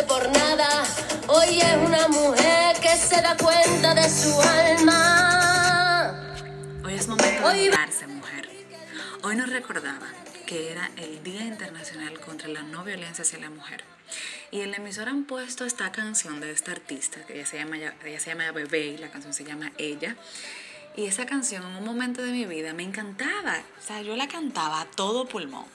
por nada. Hoy es una mujer que se da cuenta de su alma. Hoy es momento de darse, mujer. Hoy nos recordaba que era el Día Internacional contra la No Violencia hacia la Mujer. Y en la emisora han puesto esta canción de esta artista, que ella se llama, ella se llama Bebé y la canción se llama Ella. Y esa canción en un momento de mi vida me encantaba. O sea, yo la cantaba a todo pulmón.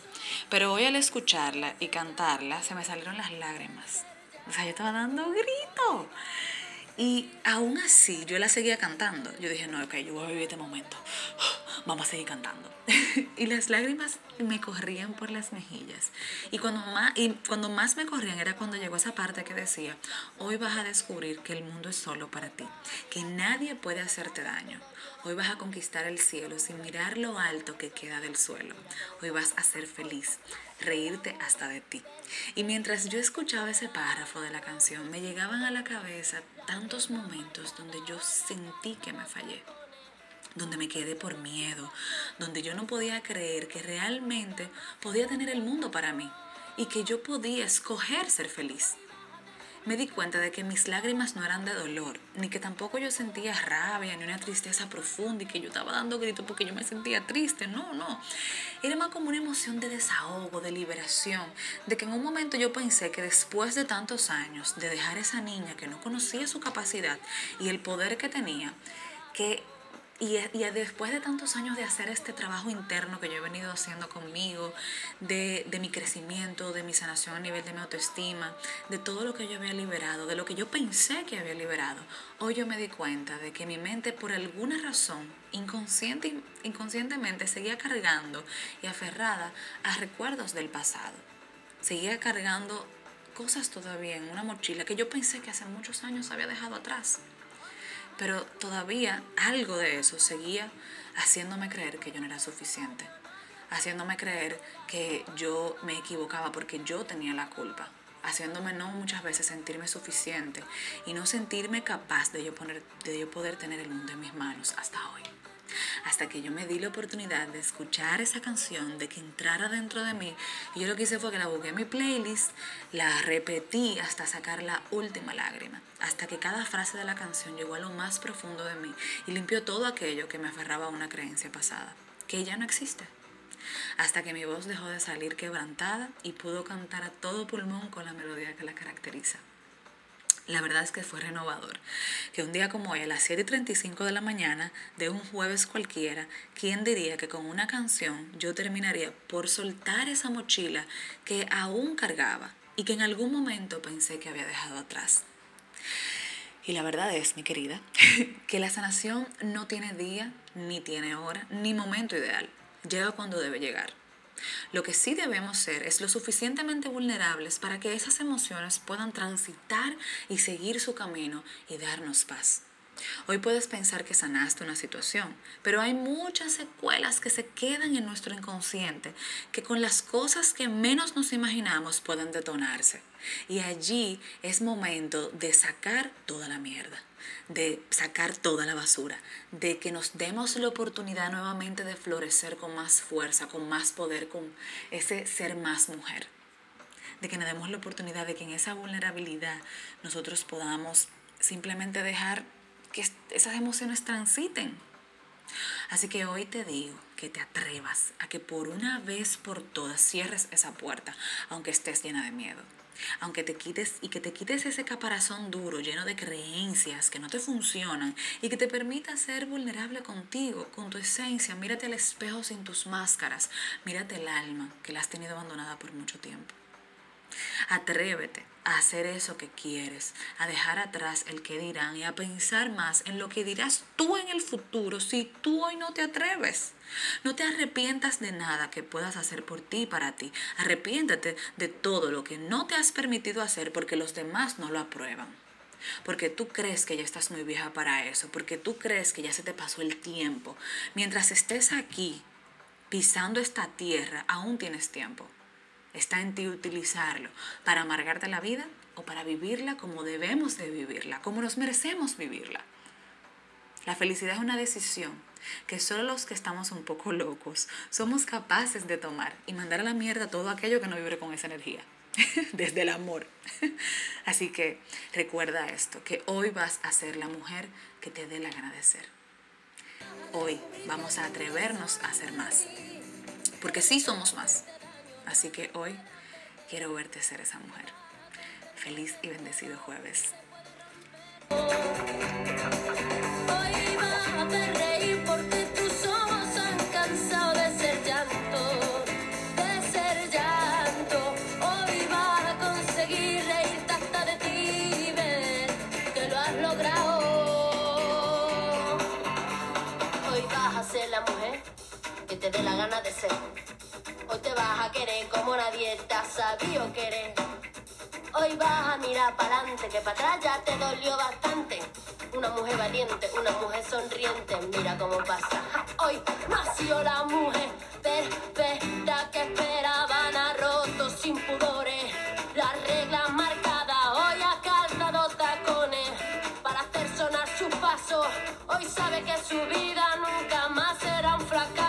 Pero hoy al escucharla y cantarla se me salieron las lágrimas. O sea, yo estaba dando grito. Y aún así yo la seguía cantando. Yo dije, no, ok, yo voy a vivir este momento. Vamos a seguir cantando. y las lágrimas me corrían por las mejillas. Y cuando, más, y cuando más me corrían era cuando llegó esa parte que decía, hoy vas a descubrir que el mundo es solo para ti, que nadie puede hacerte daño. Hoy vas a conquistar el cielo sin mirar lo alto que queda del suelo. Hoy vas a ser feliz, reírte hasta de ti. Y mientras yo escuchaba ese párrafo de la canción, me llegaban a la cabeza tantos momentos donde yo sentí que me fallé donde me quedé por miedo, donde yo no podía creer que realmente podía tener el mundo para mí y que yo podía escoger ser feliz me di cuenta de que mis lágrimas no eran de dolor, ni que tampoco yo sentía rabia, ni una tristeza profunda y que yo estaba dando gritos porque yo me sentía triste. No, no. Era más como una emoción de desahogo, de liberación, de que en un momento yo pensé que después de tantos años de dejar a esa niña que no conocía su capacidad y el poder que tenía, que y, después de tantos años de hacer este trabajo interno que yo he venido haciendo conmigo, de, mi crecimiento, de mi sanación a nivel de mi autoestima, de todo lo que yo había liberado, de lo que yo pensé que había liberado, hoy yo me di cuenta de que mi mente por alguna razón inconsciente, inconscientemente seguía cargando y aferrada a recuerdos del pasado. Seguía cargando cosas todavía en una mochila que yo pensé que hace muchos años había dejado atrás. Pero todavía algo de eso seguía haciéndome creer que yo no era suficiente, haciéndome creer que yo me equivocaba porque yo tenía la culpa, haciéndome no muchas veces sentirme suficiente y no sentirme capaz de yo, poner, de yo poder tener el mundo en mis manos hasta hoy hasta que yo me di la oportunidad de escuchar esa canción, de que entrara dentro de mí. Y yo lo que hice fue que la busqué en mi playlist, la repetí hasta sacar la última lágrima, hasta que cada frase de la canción llegó a lo más profundo de mí y limpió todo aquello que me aferraba a una creencia pasada, que ya no existe. Hasta que mi voz dejó de salir quebrantada y pudo cantar a todo pulmón con la melodía que la caracteriza la verdad es que fue renovador. Que un día como hoy, a las 7.35 de la mañana, de un jueves cualquiera, ¿quién diría que con una canción yo terminaría por soltar esa mochila que aún cargaba y que en algún momento pensé que había dejado atrás? Y la verdad es, mi querida, que la sanación no tiene día, ni tiene hora, ni momento ideal. Llega cuando debe llegar. Lo que sí debemos ser es lo suficientemente vulnerables para que esas emociones puedan transitar y seguir su camino y darnos paz. Hoy puedes pensar que sanaste una situación, pero hay muchas secuelas que se quedan en nuestro inconsciente que con las cosas que menos nos imaginamos pueden detonarse. Y allí es momento de sacar toda la mierda de sacar toda la basura, de que nos demos la oportunidad nuevamente de florecer con más fuerza, con más poder, con ese ser más mujer. De que nos demos la oportunidad de que en esa vulnerabilidad nosotros podamos simplemente dejar esas emociones transiten. Así que hoy te digo que te atrevas a que por una vez por todas cierres esa puerta, aunque estés llena de miedo aunque te quites y que te quites ese caparazón duro lleno de creencias que no te funcionan y que te permita ser vulnerable contigo, con tu esencia, mírate al espejo sin tus máscaras, mírate el alma que la has tenido abandonada por mucho tiempo. Atrévete a hacer eso que quieres, a dejar atrás el que dirán y a pensar más en lo que dirás tú en el futuro si tú hoy no te atreves. No te arrepientas de nada que puedas hacer por ti y para ti. Arrepiéntate de todo lo que no te has permitido hacer porque los demás no lo aprueban. porque tú crees que ya estás muy vieja para eso, porque tú crees que ya se te pasó el tiempo. Mientras estés aquí pisando esta tierra, aún tienes tiempo. Está en ti utilizarlo para amargarte la vida o para vivirla como debemos de vivirla, como nos merecemos vivirla. La felicidad es una decisión que solo los que estamos un poco locos somos capaces de tomar y mandar a la mierda todo aquello que no vibre con esa energía, desde el amor. Así que recuerda esto, que hoy vas a ser la mujer que te dé de ser. Hoy vamos a atrevernos a ser más, porque sí somos más. Así que hoy quiero verte ser esa mujer. Feliz y bendecido jueves. Querer como nadie te ha sabido querer. Hoy vas a mirar para adelante, que para atrás ya te dolió bastante. Una mujer valiente, una mujer sonriente, mira cómo pasa. Hoy nació la mujer perfecta que esperaban a rotos sin pudores. La regla marcada, hoy ha calzado tacones para hacer sonar sus pasos. Hoy sabe que su vida nunca más será un fracaso.